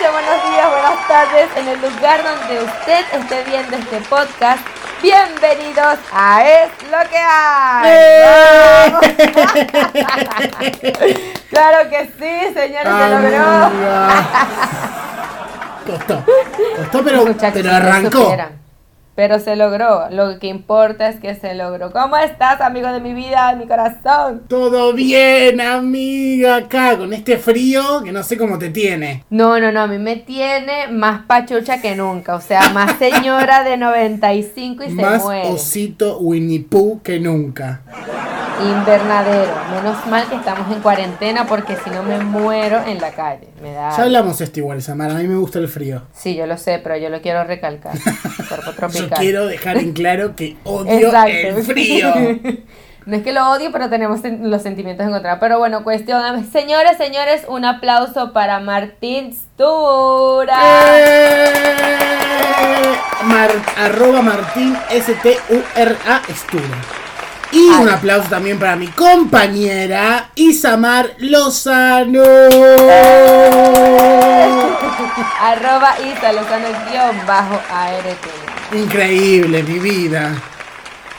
noches, buenos días, buenas tardes, en el lugar donde usted esté viendo este podcast. Bienvenidos a Es lo que hay. ¡Eh! claro que sí, señores, se logró. costó, costó, pero, pero arrancó. Pero se logró. Lo que importa es que se logró. ¿Cómo estás, amigo de mi vida, de mi corazón? Todo bien, amiga, acá con este frío que no sé cómo te tiene. No, no, no, a mí me tiene más pachucha que nunca. O sea, más señora de 95 y se muere. Más osito Winnie Pooh que nunca invernadero. Menos mal que estamos en cuarentena porque si no me muero en la calle. Me da... Ya hablamos esto igual, Samara. A mí me gusta el frío. Sí, yo lo sé, pero yo lo quiero recalcar. yo quiero dejar en claro que odio el frío. No es que lo odio, pero tenemos los sentimientos encontrados. Pero bueno, cuestión. Señores, señores, un aplauso para Martín Stura. ¡Eh! arroba Martín S-T-U-R-A Stura. Y un aplauso también para mi compañera Isamar Lozano. Arroba Isa Lozano guion bajo ART. Increíble, mi vida.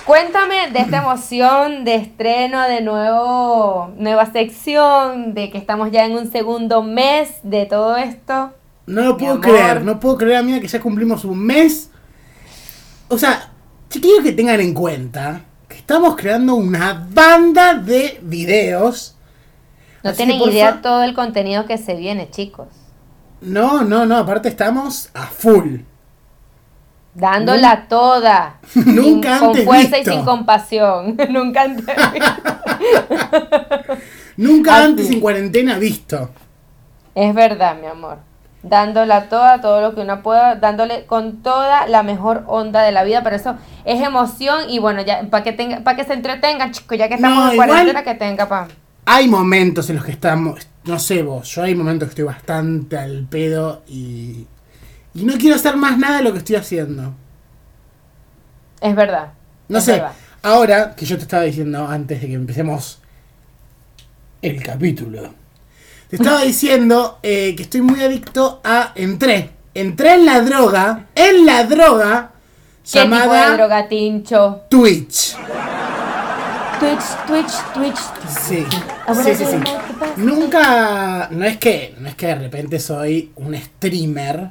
Cuéntame de esta emoción de estreno de nuevo, nueva sección, de que estamos ya en un segundo mes de todo esto. No lo puedo creer, no puedo creer, amiga, que ya cumplimos un mes. O sea, quiero que tengan en cuenta estamos creando una banda de videos. No tienen idea todo el contenido que se viene, chicos. No, no, no, aparte estamos a full. Dándola toda. Nunca antes Con fuerza y sin compasión. Nunca antes Nunca antes en cuarentena visto. Es verdad, mi amor dándola toda, todo lo que uno pueda, dándole con toda la mejor onda de la vida, pero eso es emoción y bueno, ya para que tenga, para que se entretengan, chicos, ya que estamos en cuarentena que tenga pa. Hay momentos en los que estamos, no sé vos, yo hay momentos que estoy bastante al pedo y y no quiero hacer más nada de lo que estoy haciendo. Es verdad. No sé, ahora que yo te estaba diciendo antes de que empecemos el capítulo te estaba diciendo eh, que estoy muy adicto a. Entré. Entré en la droga. En la droga. ¿Qué llamada. Tipo de droga, Tincho? Twitch. Twitch, Twitch, Twitch. Sí. Sí, sí, sí. Nunca. No es que. No es que de repente soy un streamer.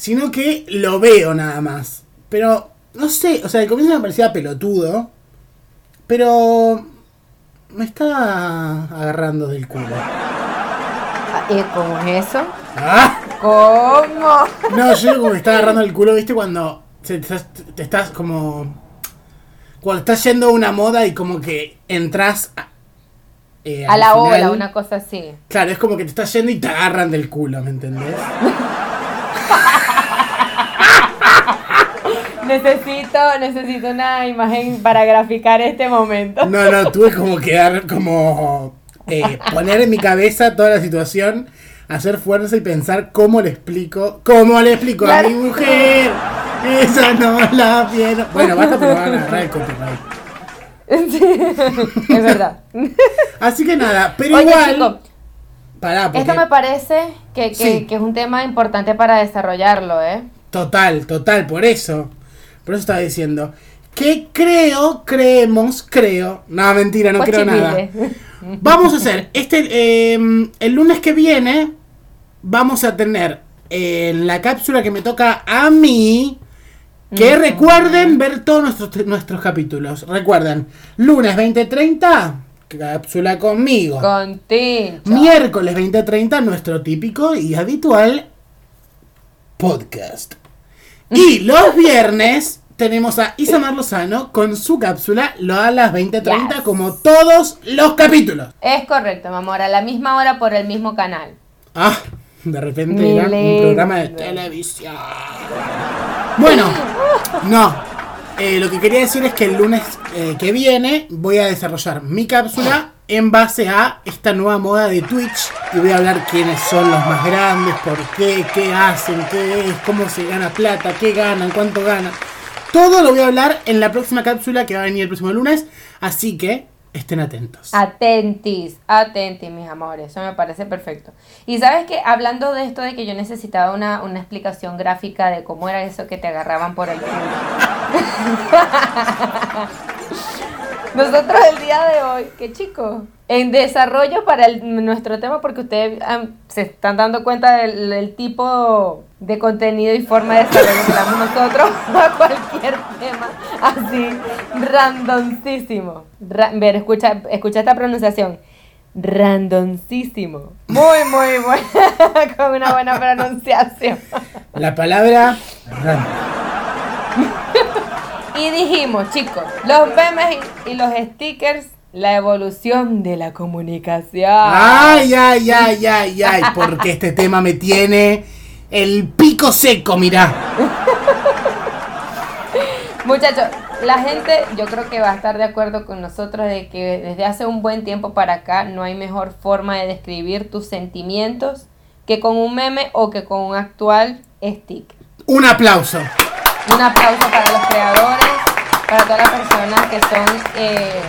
Sino que lo veo nada más. Pero. No sé. O sea, al comienzo me parecía pelotudo. Pero. Me está agarrando del culo. ¿Y cómo es eso? ¿Ah? ¿Cómo? No, yo como que está agarrando el culo, ¿viste? Cuando te, estás como. Cuando estás yendo a una moda y como que entras a, eh, a la ola, una cosa así. Claro, es como que te estás yendo y te agarran del culo, ¿me entendés? necesito, necesito una imagen para graficar este momento. No, no, tuve como que dar como eh, poner en mi cabeza toda la situación, hacer fuerza y pensar cómo le explico, cómo le explico a mi mujer. Esa no la vieron. Bueno, basta porque van a agarrar el copyright. es verdad. Así que nada, pero igual. Esto me parece que, que, que, es un tema importante para desarrollarlo, ¿eh? Total, total, por eso. Por eso estaba diciendo. Que creo, creemos, creo. No, mentira, no creo nada. Vamos a hacer, este, em, el lunes que viene, vamos a tener en la cápsula que me toca a mí. Que recuerden ver todos nuestros, nuestros capítulos. Recuerden, lunes 20.30, cápsula conmigo. Contigo. Miércoles 20.30, nuestro típico y habitual podcast. Y los viernes tenemos a Isamar Lozano con su cápsula, lo a las 20.30, como todos los capítulos. Es correcto, mi amor, a la misma hora por el mismo canal. Ah, de repente era un programa de televisión. Bueno, no. Eh, lo que quería decir es que el lunes eh, que viene voy a desarrollar mi cápsula en base a esta nueva moda de Twitch y voy a hablar quiénes son los más grandes, por qué, qué hacen, qué es, cómo se gana plata, qué ganan, cuánto ganan. Todo lo voy a hablar en la próxima cápsula que va a venir el próximo lunes. Así que estén atentos. Atentis, atentis, mis amores. Eso me parece perfecto. Y sabes que hablando de esto de que yo necesitaba una, una explicación gráfica de cómo era eso que te agarraban por el culo. Nosotros el día de hoy, qué chicos, en desarrollo para nuestro tema, porque ustedes se están dando cuenta del, tipo de contenido y forma de desarrollo que damos nosotros a cualquier tema, así, randomísimo. ver, escucha, escucha esta pronunciación. Randomísimo. Muy, muy buena, con una buena pronunciación. La palabra random. y dijimos, chicos, los memes y los stickers la evolución de la comunicación. Ay, ay, ay, ay, ay, porque este tema me tiene el pico seco, mirá. Muchachos, la gente yo creo que va a estar de acuerdo con nosotros de que desde hace un buen tiempo para acá no hay mejor forma de describir tus sentimientos que con un meme o que con un actual stick. Un aplauso. Un aplauso para los creadores, para todas las personas que son... Eh,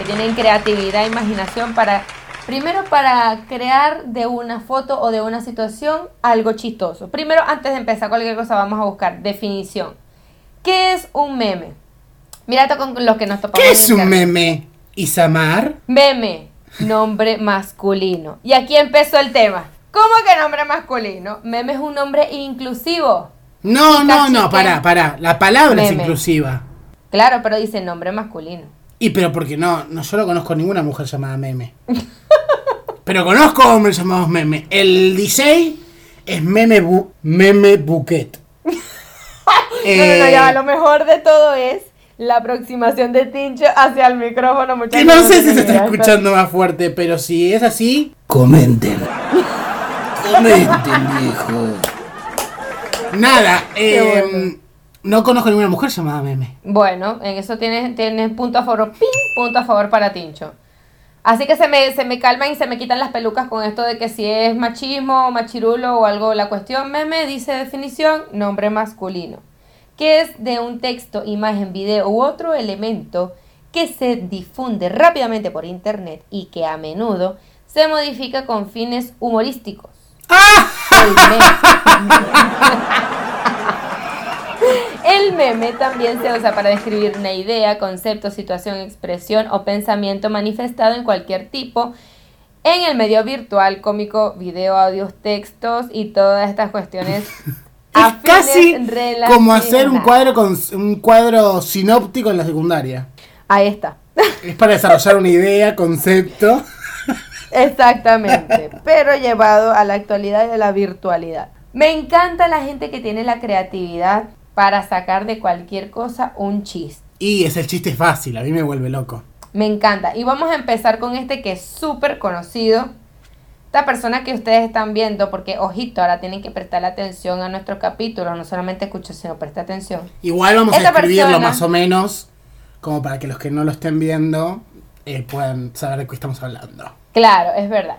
que tienen creatividad e imaginación para, primero para crear de una foto o de una situación algo chistoso. Primero, antes de empezar cualquier cosa, vamos a buscar definición. ¿Qué es un meme? Mira esto con los que nos topamos. ¿Qué es un meme? Isamar. Meme, nombre masculino. Y aquí empezó el tema. ¿Cómo que nombre masculino? Meme es un nombre inclusivo. No, no, no, para, para. La palabra es inclusiva. Claro, pero dice nombre masculino. Y pero porque no, no, yo no conozco ninguna mujer llamada Meme. pero conozco hombres llamados Meme. El DJ es Meme, bu meme Buquet. no, no, no, ya, lo mejor de todo es la aproximación de Tincho hacia el micrófono. Que no sé si se está escuchando más fuerte, pero si es así, comenten. comenten, viejo. Nada, eh, no conozco ninguna mujer llamada Meme. Bueno, en eso tienes, tienes punto a favor, pin, punto a favor para Tincho. Así que se me, se me calman y se me quitan las pelucas con esto de que si es machismo, machirulo o algo. La cuestión meme dice definición, nombre masculino. Que es de un texto, imagen, video u otro elemento que se difunde rápidamente por internet y que a menudo se modifica con fines humorísticos. El meme también se usa para describir una idea, concepto, situación, expresión o pensamiento manifestado en cualquier tipo en el medio virtual, cómico, video, audios, textos y todas estas cuestiones. es casi como hacer un cuadro con un cuadro sinóptico en la secundaria. Ahí está. Es para desarrollar una idea, concepto. Exactamente, pero llevado a la actualidad y a la virtualidad. Me encanta la gente que tiene la creatividad para sacar de cualquier cosa un chiste. Y es el chiste fácil, a mí me vuelve loco. Me encanta. Y vamos a empezar con este que es súper conocido. Esta persona que ustedes están viendo, porque ojito, ahora tienen que prestar atención a nuestro capítulo, no solamente escucho, sino presta atención. Igual vamos a escribirlo más o menos, como para que los que no lo estén viendo eh, puedan saber de qué estamos hablando. Claro, es verdad.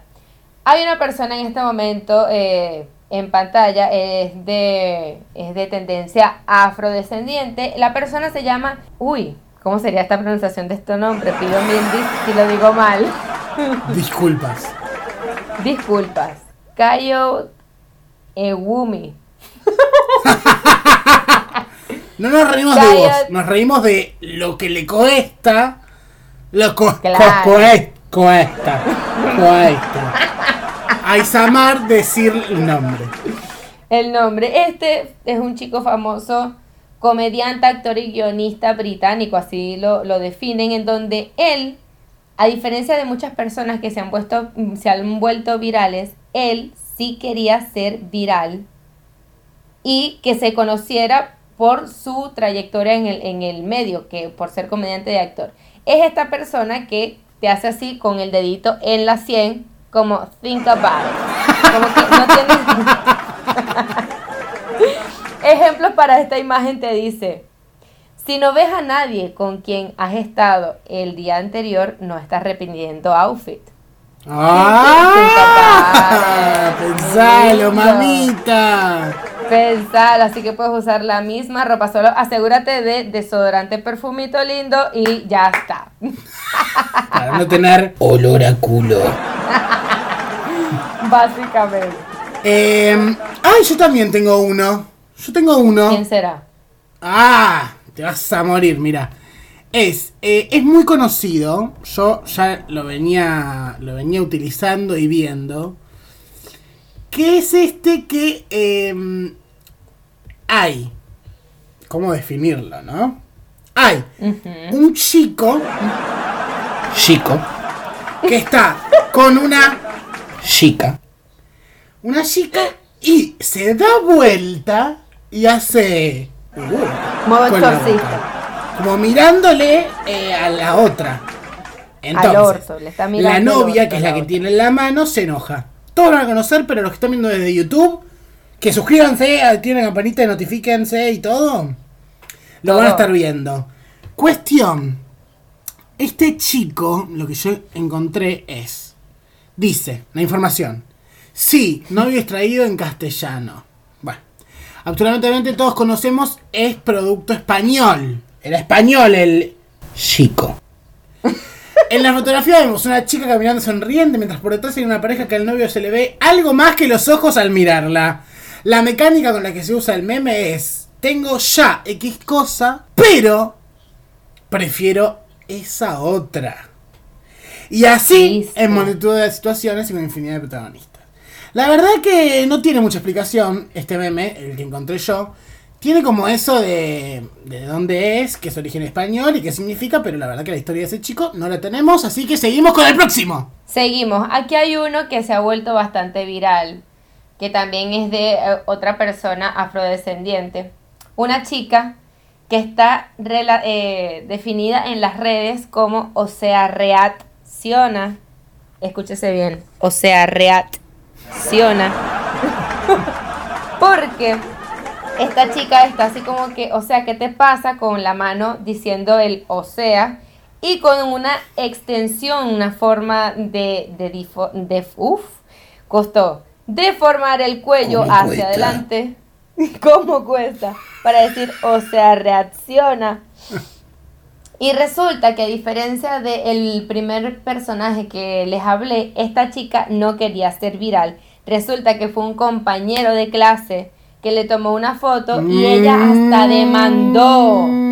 Hay una persona en este momento eh, en pantalla es de, es de tendencia afrodescendiente. La persona se llama, uy, ¿cómo sería esta pronunciación de este nombre? Pido mil si lo digo mal. Disculpas. Disculpas. Kayo Ewumi. no nos reímos de vos, nos reímos de lo que le cuesta. Lo co cuesta. Cuesta. A Isamar decir el nombre. El nombre. Este es un chico famoso, comediante, actor y guionista británico, así lo, lo definen, en donde él, a diferencia de muchas personas que se han, puesto, se han vuelto virales, él sí quería ser viral y que se conociera por su trayectoria en el, en el medio, que por ser comediante y actor. Es esta persona que te hace así con el dedito en la sien como think about it. Como que no tienes... Ejemplos para esta imagen te dice, si no ves a nadie con quien has estado el día anterior, no estás repitiendo outfit. ¡Ah! Pensalo, mamita. Pensar, así que puedes usar la misma ropa, solo asegúrate de desodorante, perfumito lindo y ya está. Para no tener olor a culo. Básicamente. Eh, ay, yo también tengo uno. Yo tengo uno. ¿Quién será? Ah, te vas a morir, mira. Es, eh, es muy conocido. Yo ya lo venía, lo venía utilizando y viendo. ¿Qué es este que em, hay? ¿Cómo definirlo, no? Hay un chico, chico, que está con una chica, una chica y se da vuelta y hace uh, como mirándole eh, a la otra. Entonces, la novia, que es la que tiene en la mano, se enoja. Todos lo van a conocer, pero los que están viendo desde YouTube, que suscríbanse, tienen campanita de notifíquense y todo, lo van a estar viendo. Cuestión. Este chico, lo que yo encontré es, dice, la información, sí, novio extraído en castellano. Bueno, actualmente todos conocemos, es producto español. Era español el chico. En la fotografía vemos una chica caminando sonriente mientras por detrás hay una pareja que al novio se le ve algo más que los ojos al mirarla. La mecánica con la que se usa el meme es, tengo ya X cosa, pero prefiero esa otra. Y así en multitud de situaciones y con infinidad de protagonistas. La verdad que no tiene mucha explicación este meme, el que encontré yo tiene como eso de, de dónde es, que es origen español y qué significa, pero la verdad que la historia de ese chico no la tenemos, así que seguimos con el próximo. Seguimos. Aquí hay uno que se ha vuelto bastante viral, que también es de eh, otra persona afrodescendiente. Una chica que está eh, definida en las redes como o sea reacciona. Escúchese bien, o sea reacciona. Porque esta chica está así como que, o sea, ¿qué te pasa con la mano diciendo el o sea? Y con una extensión, una forma de, de, de uf, costó deformar el cuello hacia adelante. ¿Cómo cuesta? Para decir, o sea, reacciona. Y resulta que a diferencia del primer personaje que les hablé, esta chica no quería ser viral. Resulta que fue un compañero de clase que le tomó una foto y ella hasta demandó.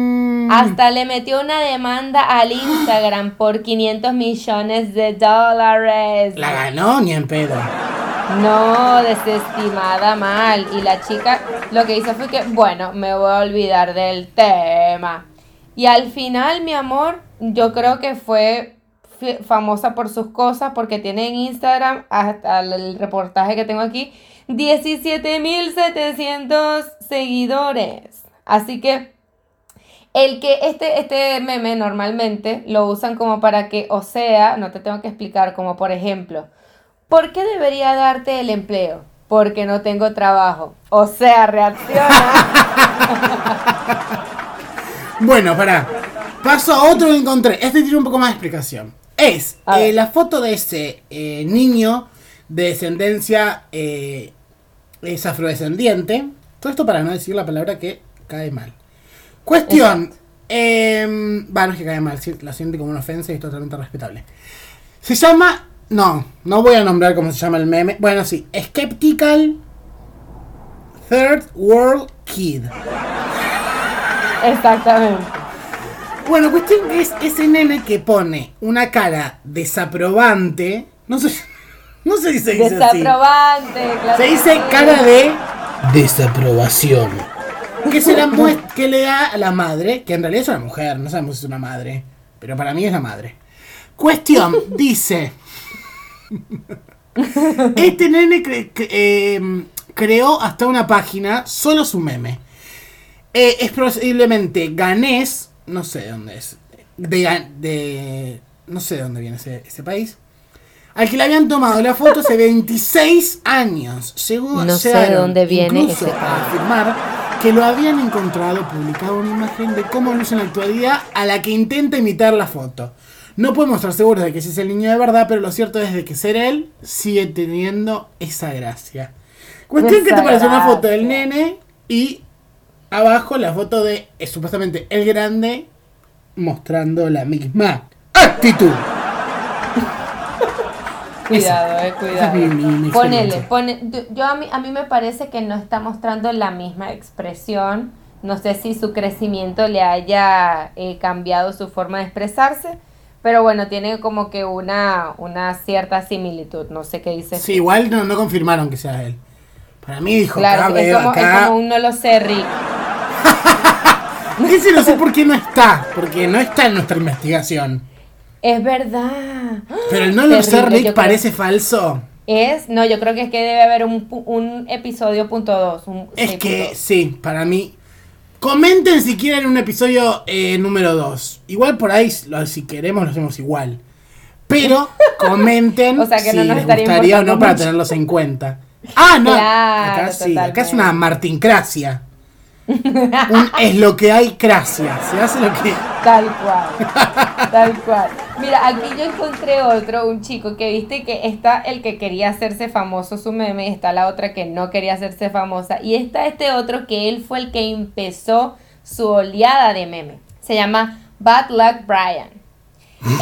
Mm. Hasta le metió una demanda al Instagram por 500 millones de dólares. La ganó ni en pedo. No, desestimada mal. Y la chica lo que hizo fue que, bueno, me voy a olvidar del tema. Y al final, mi amor, yo creo que fue famosa por sus cosas porque tiene en Instagram, hasta el reportaje que tengo aquí, 17.700 seguidores. Así que el que este, este meme normalmente lo usan como para que, o sea, no te tengo que explicar, como por ejemplo, ¿por qué debería darte el empleo? Porque no tengo trabajo. O sea, reacciona. bueno, para. Paso a otro que encontré. Este tiene un poco más de explicación. Es eh, la foto de ese eh, niño de descendencia eh, es afrodescendiente. Todo esto para no decir la palabra que cae mal. Cuestión. Eh, bueno, es que cae mal, la siente como una ofensa y es totalmente respetable. Se llama. No, no voy a nombrar cómo se llama el meme. Bueno, sí, Skeptical Third World Kid. Exactamente. Bueno, cuestión es ese nene que pone una cara desaprobante. No sé. No se dice Desaprobante, Se dice cara de desaprobación. Que, se la que le da a la madre, que en realidad es una mujer, no sabemos si es una madre, pero para mí es la madre. Cuestión, dice. Este nene em, creó hasta una página, solo su meme. Eh, es posiblemente ganés, no sé de dónde es, de, no sé de dónde viene ese, ese país al que le habían tomado la foto hace 26 años. Según no sé de dónde viene ese para afirmar que lo habían encontrado publicado una imagen de cómo luce en la actualidad a la que intenta imitar la foto. No podemos estar seguros de que ese es el niño de verdad, pero lo cierto es de que ser él sigue teniendo esa gracia. Cuestión que te parece una foto del nene y abajo la foto de eh, supuestamente el grande mostrando la misma actitud. Cuidado, eh, cuidado. Ponele, pone, yo a mí, a mí me parece que no está mostrando la misma expresión. No sé si su crecimiento le haya eh, cambiado su forma de expresarse, pero bueno, tiene como que una, una cierta similitud. No sé qué dice. Sí, igual no, no confirmaron que sea él. Para mí dijo, claro, es, como, es como un no lo sé, Rick. Ese no sé por qué no está, porque no está en nuestra investigación. Es verdad. Pero el no lo sé, Rick, parece falso. Es, no, yo creo que es que debe haber un, un episodio punto dos. es que sí, para mí. Comenten si quieren un episodio eh, número 2. Igual por ahí, si queremos, lo hacemos igual. Pero comenten si les gustaría o no para tenerlos en cuenta. Ah, no. acá sí, acá es una martincracia es lo que hay, gracias. Se hace lo que. Tal cual. Tal cual. Mira, aquí yo encontré otro, un chico que viste que está el que quería hacerse famoso, su meme, está la otra que no quería hacerse famosa. Y está este otro que él fue el que empezó su oleada de meme. Se llama Bad Luck Brian.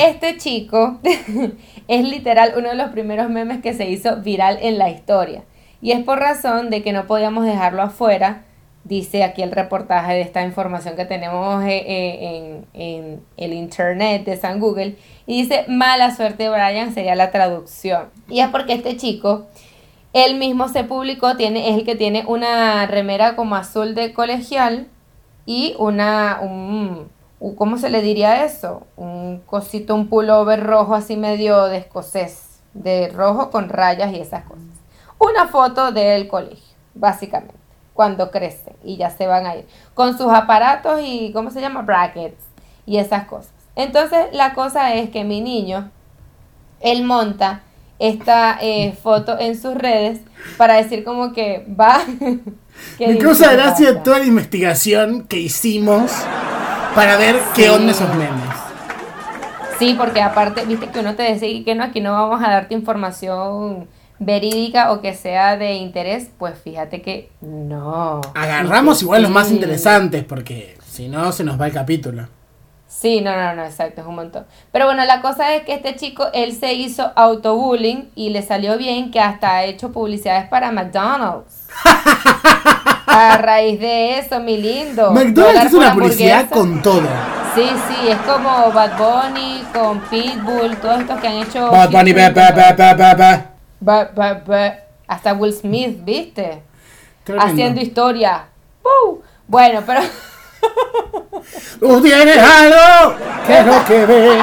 Este chico es literal uno de los primeros memes que se hizo viral en la historia. Y es por razón de que no podíamos dejarlo afuera dice aquí el reportaje de esta información que tenemos eh, eh, en, el internet de San Google, y dice, mala suerte Brian sería la traducción. Y es porque este chico, él mismo se publicó, tiene, es el que tiene una remera como azul de colegial y una, un, ¿cómo se le diría eso? Un cosito, un pullover rojo así medio de escocés, de rojo con rayas y esas cosas. Una foto del colegio, básicamente cuando crece y ya se van a ir. Con sus aparatos y, ¿cómo se llama? Brackets y esas cosas. Entonces, la cosa es que mi niño, él monta esta eh, foto en sus redes para decir como que va... Me causa gracia toda la investigación que hicimos para ver qué onda esos memes. Sí, porque aparte, viste que uno te decía que no, aquí no vamos a darte información verídica o que sea de interés, pues fíjate que no. Agarramos igual los más interesantes porque si no se nos va el capítulo. Sí, no, no, no, exacto, es un montón. Pero bueno, la cosa es que este chico, él se hizo autobullying y le salió bien que hasta ha hecho publicidades para McDonald's. A raíz de eso, mi lindo. McDonald's es una publicidad con todo. Sí, sí, es como Bad Bunny con Pitbull, todos estos que han hecho. Bad Bunny, be, be, be, hasta Will Smith, ¿viste? Haciendo historia. Bueno, pero. Tú tienes algo que es lo que ve.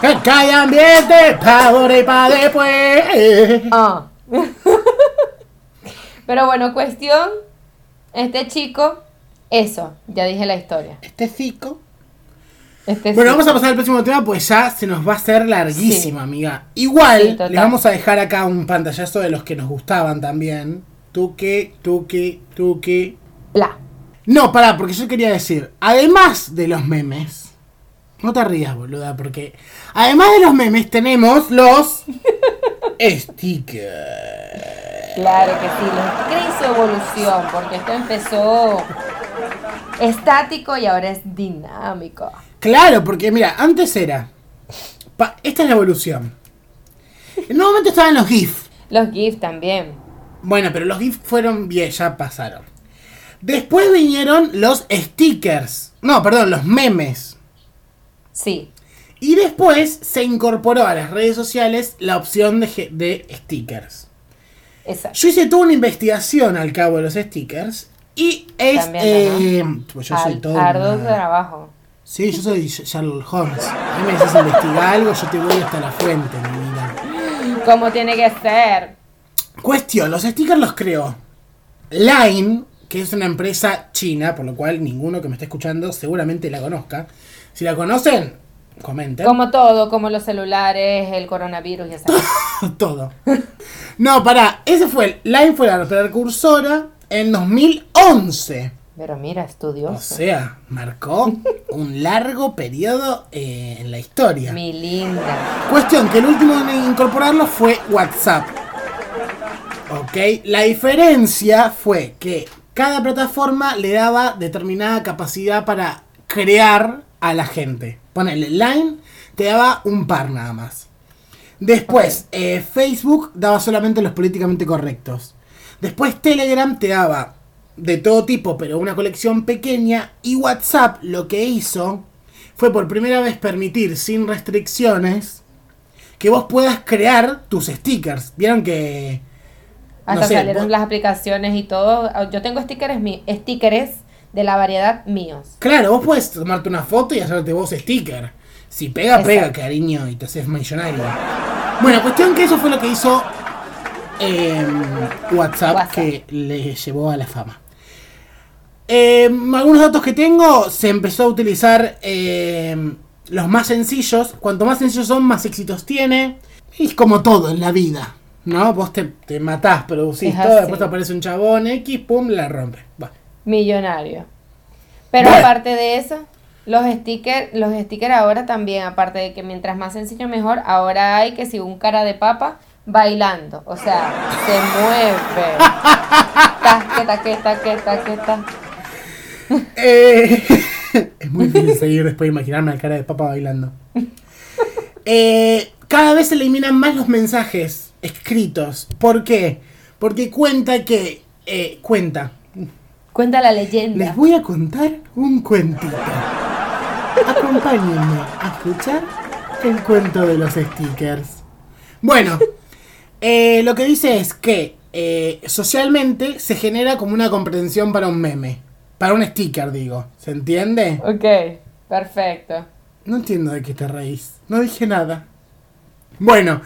Que hay ambiente para ahora y para después. Ah. pero bueno, cuestión. Este chico, eso, ya dije la historia. Este chico este bueno, vamos a pasar al próximo tema, pues ya se nos va a hacer larguísimo, amiga. Igual, le vamos a dejar acá un pantallazo de los que nos gustaban también. Tuque, tuque, tuque. Bla. No, pará, porque yo quería decir, además de los memes, no te rías, boluda, porque además de los memes tenemos los stickers. Claro que sí, los stickers su evolución, porque esto empezó estático y ahora es dinámico. Claro, porque mira, antes era. esta es la evolución. En un momento estaban los GIF. Los GIF también. Bueno, pero los GIF fueron bien, ya pasaron. Después vinieron los stickers. No, perdón, los memes. Sí. Y después se incorporó a las redes sociales la opción de, de stickers. Exacto. Yo hice toda una investigación al cabo de los stickers. Y es. eh, pues yo soy todo. Arduo trabajo. Sí, yo soy Sherlock Holmes. A mí me dices investigar algo, yo te voy hasta la fuente, mi vida. Como tiene que ser. Cuestión, los stickers los creó Line, que es una empresa china, por lo cual ninguno que me esté escuchando seguramente la conozca. Si la conocen, comenten. Como todo, como los celulares, el coronavirus y esa Todo. No, pará, ese fue, Line fue la precursora en 2011. Pero mira, estudioso. O sea, marcó un largo periodo eh, en la historia. Mi linda. Cuestión que el último en incorporarlo fue WhatsApp. Ok, la diferencia fue que cada plataforma le daba determinada capacidad para crear a la gente. Ponele, Line te daba un par nada más. Después, eh, Facebook daba solamente los políticamente correctos. Después Telegram te daba de todo tipo, pero una colección pequeña. Y WhatsApp lo que hizo fue por primera vez permitir sin restricciones que vos puedas crear tus stickers. Vieron que... Hasta salieron las aplicaciones y todo. Yo tengo stickers, stickers de la variedad míos. Claro, vos puedes tomarte una foto y hacerte vos sticker. Si pega, pega, cariño, y te haces millonario. Bueno, cuestión que eso fue lo que hizo em, WhatsApp, que le llevó a la fama. Em, algunos datos que tengo, se empezó a utilizar em, los más sencillos. Cuanto más sencillos son, más éxitos tiene. Y es como todo en la vida, ¿no? Vos te, te matás, producís todo, después te aparece un chabón X, pum, la rompe. Millonario. Pero aparte de eso, los stickers, los stickers ahora también, aparte de que mientras más sencillo mejor, ahora hay que si un cara de papa bailando, o sea, se mueve. taqueta, taqueta, taqueta, taqueta. Eh, es muy difícil seguir después de imaginarme la cara de papa bailando. Eh, cada vez se eliminan más los mensajes escritos. ¿Por qué? Porque cuenta que. Eh, cuenta. Cuenta la leyenda. Les voy a contar un cuentito. Acompáñenme a escuchar el cuento de los stickers. Bueno, eh, lo que dice es que eh, socialmente se genera como una comprensión para un meme. Para un sticker, digo. ¿Se entiende? Ok, perfecto. No entiendo de qué te reís. No dije nada. Bueno.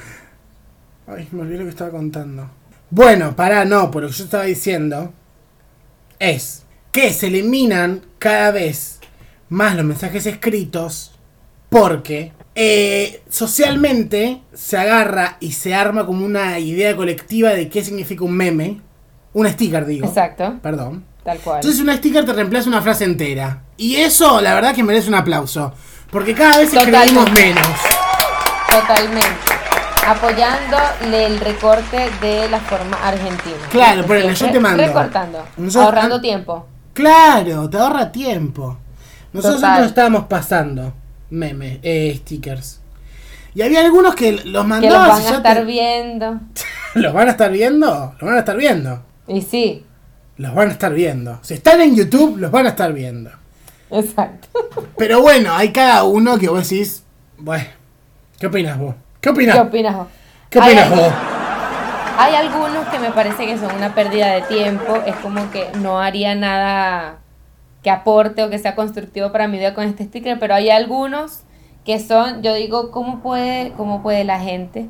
Ay, me olvidé lo que estaba contando. Bueno, para no, por lo que yo estaba diciendo es que se eliminan cada vez más los mensajes escritos porque eh, socialmente se agarra y se arma como una idea colectiva de qué significa un meme. Un sticker, digo. Exacto. Perdón. Tal cual. Entonces un sticker te reemplaza una frase entera. Y eso, la verdad, que merece un aplauso. Porque cada vez escribimos menos. Totalmente. Apoyando el recorte de la forma argentina. Claro, por yo te mando. Recortando. ahorrando tiempo. Claro, te ahorra tiempo. Nosotros estábamos pasando memes, eh, stickers. Y había algunos que los mandaban. Que los van a estar viendo. ¿Los van a estar viendo? Los van a estar viendo. Y sí. Los van a estar viendo. Si están en YouTube, los van a estar viendo. Exacto. Pero bueno, hay cada uno que vos decís, bueno, ¿qué opinas vos? ¿Qué opinas? ¿Qué opinas vos? ¿Qué opinas vos? Hay algunos que me parece que son una pérdida de tiempo. Es como que no haría nada que aporte o que sea constructivo para mi vida con este sticker, pero hay algunos que son, yo digo, ¿cómo puede, cómo puede la gente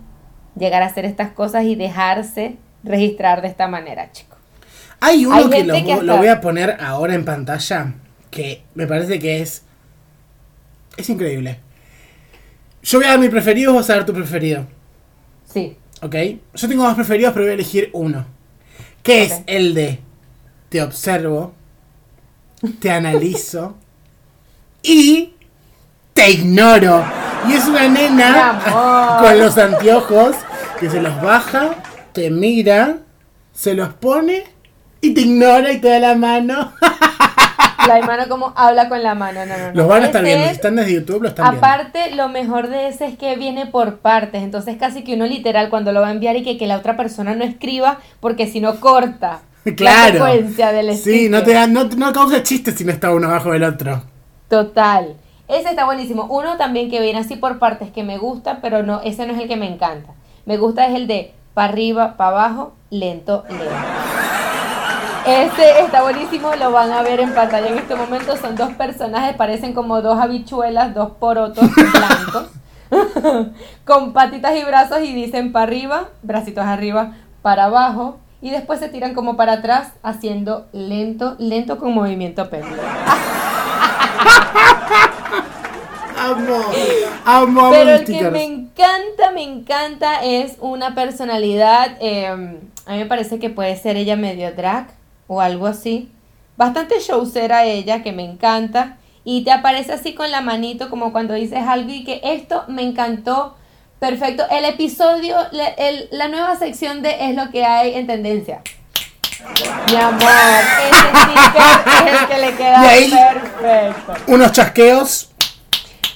llegar a hacer estas cosas y dejarse registrar de esta manera, chicos? Hay uno que, lo, voy a poner ahora en pantalla, que me parece que es, es increíble. Yo voy a dar mi preferido, vos a dar tu preferido. Sí. ¿Ok? Yo tengo dos preferidos, pero voy a elegir uno. Que es el de Te observo te analizo y te ignoro. Y es una nena con los anteojos que se los baja, te mira, se los pone y te ignora y te da la mano. La mano como habla con la mano, no, no, Los van a estar viendo, si están desde YouTube lo están viendo. Aparte, lo mejor de ese es que viene por partes, entonces casi que uno literal cuando lo va a enviar y que, que la otra persona no escriba porque si no corta. Claro. La secuencia del Sí, no, te no, no causa chistes si no está uno abajo del otro. Total. Ese está buenísimo. Uno también que viene así por partes que me gusta, pero no, ese no es el que me encanta. Me gusta es el de para arriba, para abajo, lento, lento. Este está buenísimo, lo van a ver en pantalla en este momento. Son dos personajes, parecen como dos habichuelas, dos porotos blancos, con patitas y brazos y dicen para arriba, bracitos arriba, para abajo, y después se tiran como para atrás haciendo lento, lento con movimiento péndulo. amo, amo, Pero el que me encanta, me encanta es una personalidad, em, a mí me parece que puede ser ella medio drag o algo así. Bastante showcera ella, que me encanta. Y te aparece así con la manito, como cuando dices algo y que esto me encantó Perfecto. El episodio, la nueva sección de Es lo que hay en tendencia. Mi amor, ese es el que le queda perfecto. Unos chasqueos.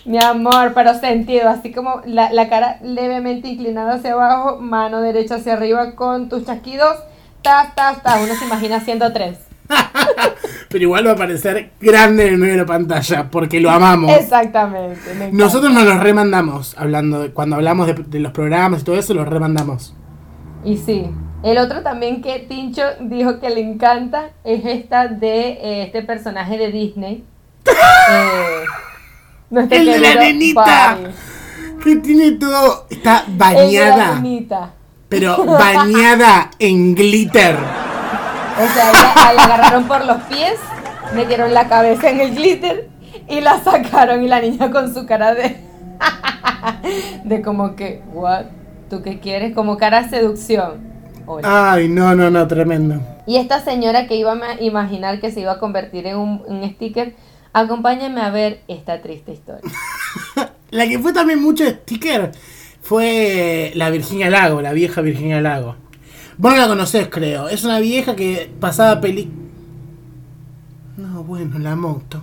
Mi amor, pero sentido, así como la, la, cara levemente inclinada hacia abajo, mano derecha hacia arriba con tus chasquidos. Ta, ta, ta. Uno se imagina haciendo tres. Pero igual va a parecer grande en el medio de la pantalla, porque lo amamos. Exactamente. Nosotros nos los remandamos, hablando cuando hablamos de, los programas y todo eso, los remandamos. Y sí. El otro también que Tincho dijo que le encanta es esta de eh, este personaje de Disney. eh, el de la nenita. Que tiene todo. Está bañada. Pero bañada en glitter. O sea, la agarraron por los pies, metieron la cabeza en el glitter y la sacaron y la niña con su cara de... de como que, what, ¿tú qué quieres? Como cara seducción. Ay, no, no, no, tremendo. Y esta señora que iba a imaginar que se iba a convertir en un, un sticker, acompáñame a ver esta triste historia. la que fue también mucho sticker fue la Virginia Lago, la vieja Virginia Lago. Vos no la conocés, creo. Es una vieja que pasaba peli... No, bueno, la moto.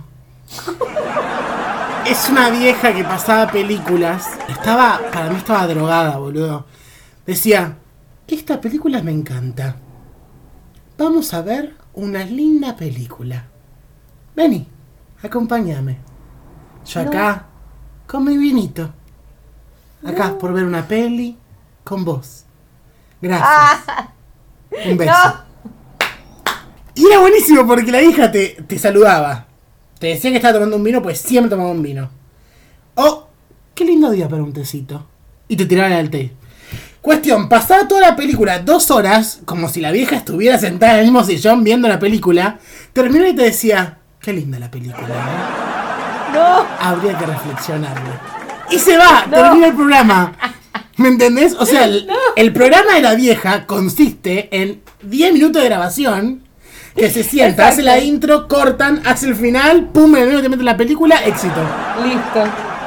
es una vieja que pasaba películas. Estaba, para mí estaba drogada, boludo. Decía, esta película me encanta. Vamos a ver una linda película. Vení, acompáñame. Yo acá, con mi vinito. Acá por ver una peli con vos. Gracias. Ah. Un beso. Y era buenísimo porque la hija te, te saludaba. Te decía que estaba tomando un vino, pues siempre tomaba un vino. Oh, qué lindo día para un tecito. Y te tiraban el té. Cuestión, pasaba toda la película dos horas, como si la vieja estuviera sentada en el mismo sillón viendo la película. Terminó y te decía, qué linda la película. ¿eh? No. Habría que reflexionarlo. Y se va, termina el programa. ¿Me entendés? O sea, el, programa de la vieja consiste en 10 minutos de grabación que se sienta, hace la intro, cortan, hace el final, pum, en el te mete la película, éxito. Listo.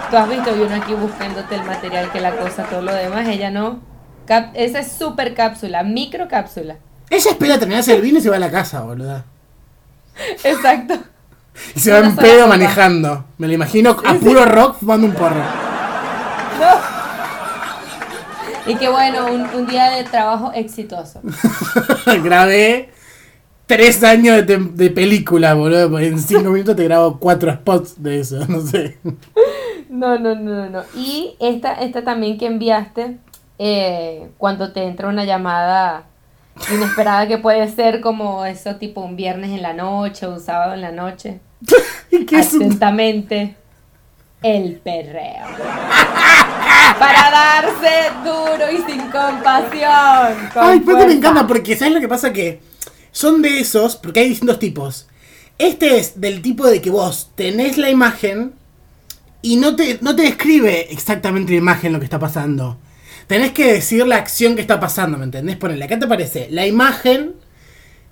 Tú has visto y uno aquí buscándote el material que la cosa, todo lo demás, ella no. esa es super cápsula, micro cápsula. Ella espera terminarse el vino y se va a la casa, boluda. Exacto. Y se va en pedo manejando. Me lo imagino a puro rock fumando un porro. No. Y qué bueno, un, día de trabajo exitoso. Grabé tres años de, película, boludo. En cinco minutos te grabo cuatro spots de eso, no sé. No, no, no, no. Y esta, esta también que enviaste, eh, cuando te entra una llamada inesperada que puede ser como eso tipo un viernes en la noche o un sábado en la noche. ¿Y qué Atentamente, el perreo para darse duro y sin compasión. Ay, pues me encanta porque ¿sabes lo que pasa? Que son de esos, porque hay distintos tipos. Este es del tipo de que vos tenés la imagen y no te, no te describe exactamente la imagen lo que está pasando. Tenés que decir la acción que está pasando, ¿me entendés? Ponele, acá te aparece la imagen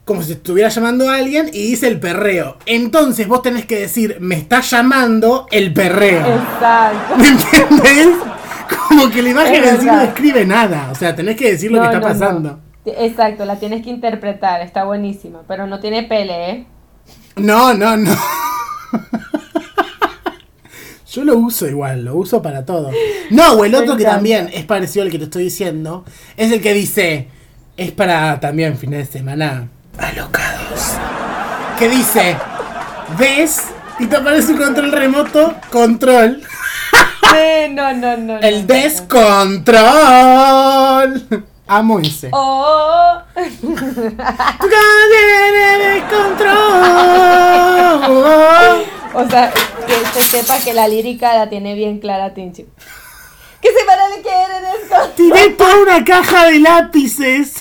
como si estuviera llamando a alguien y dice el perreo. Entonces vos tenés que decir, me está llamando el perreo. Exacto. ¿Me entiendes? Como que la imagen en sí no describe nada. O sea, tenés que decir lo que está pasando. Exacto, la tienes que interpretar. Está buenísima. Pero no tiene pele, ¿eh? No, no, no. Yo lo uso igual, lo uso para todo. No, o el otro que también es parecido al que te estoy diciendo, es el que dice, es para también fines de semana alocados. Que dice, ves y te aparece un control remoto, control no, no, no. El descontrol. Amo ese. Oh. descontrol. O sea, que se sepa que la lírica la tiene bien clara Tinchi. Que se para le quiere descontrol. Tiré toda una caja de lápices.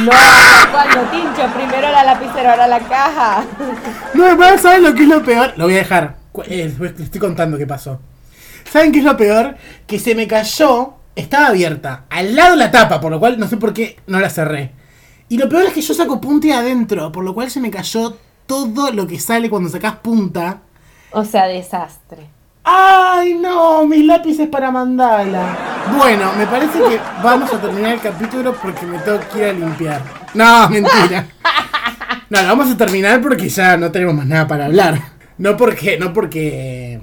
No, cuando Tincho, primero la lapicera, ahora la caja. No, además, ¿sabes lo que es lo peor? Lo voy a dejar. Eh, estoy contando qué pasó. ¿Saben qué es lo peor? Que se me cayó, estaba abierta, al lado la tapa, por lo cual no sé por qué no la cerré. Y lo peor es que yo saco punta adentro, por lo cual se me cayó todo lo que sale cuando sacas punta. O sea, desastre. ¡Ay, no! Mis lápices para mandala. Bueno, me parece que vamos a terminar el capítulo porque me tengo que ir a limpiar. No, mentira. No, lo vamos a terminar porque ya no tenemos más nada para hablar. No porque, no porque.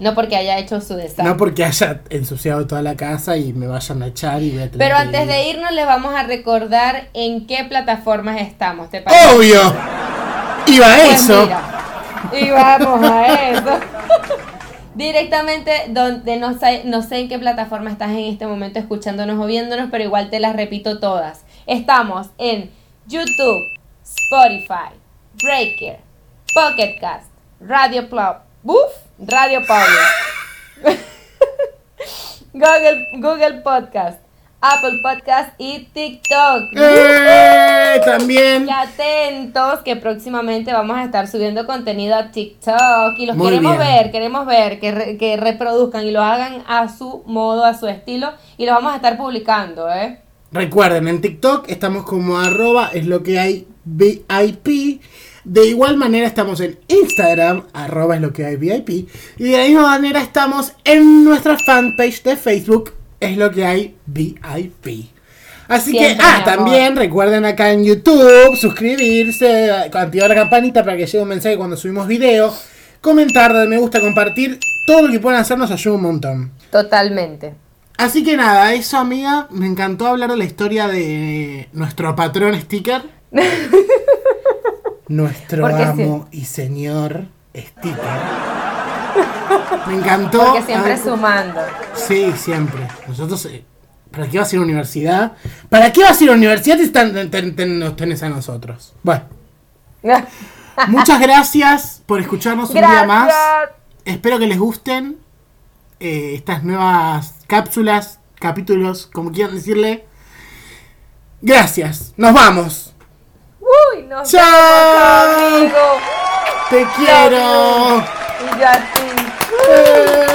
No porque haya hecho su desastre. No porque haya ensuciado toda la casa y me vayan a echar y voy a tener Pero antes ir. de irnos les vamos a recordar en qué plataformas estamos, ¿te parece? ¡Obvio! Iba a Pues eso. mira, y vamos a eso. Directamente donde no sé, no sé en qué plataforma estás en este momento escuchándonos o viéndonos, pero igual te las repito todas. Estamos en YouTube, Spotify, Breaker, Pocket Cast, Radio Plop, Buf, Radio Public, Google, Google Podcast, Apple Podcast y TikTok. ¡Eh! También. Y atentos que próximamente vamos a estar subiendo contenido a TikTok y los Muy queremos bien. ver, queremos ver que, re- que reproduzcan y lo hagan a su modo, a su estilo y lo vamos a estar publicando, ¿eh? Recuerden, en TikTok estamos como arroba es lo que hay VIP. De igual manera estamos en Instagram, arroba es lo que hay VIP. Y de la misma manera estamos en nuestra fanpage de Facebook, es lo que hay VIP. Así Siempre, que, ah, también recuerden acá en YouTube suscribirse, activar la campanita para que llegue un mensaje cuando subimos video, comentar, dar me gusta, compartir, todo lo que puedan hacer nos ayuda un montón. Totalmente. Así que nada, eso amiga, me encantó hablar de la historia de nuestro patrón sticker. nuestro Porque amo y señor sticker. Me encantó. Porque siempre Ah, sumando. Sí, siempre. Nosotros, eh, ¿para qué vas a ir a la universidad? ¿Para qué vas a ir a la universidad si están- ten- ten- nos tenés a nosotros? Bueno, muchas gracias por escucharnos un día más. Espero que les gusten eh, estas nuevas cápsulas, capítulos, como quieran decirle. Gracias. Nos vamos. Uy, nos Chao. vemos, amigo. Te quiero. Y yo a ti. Eh.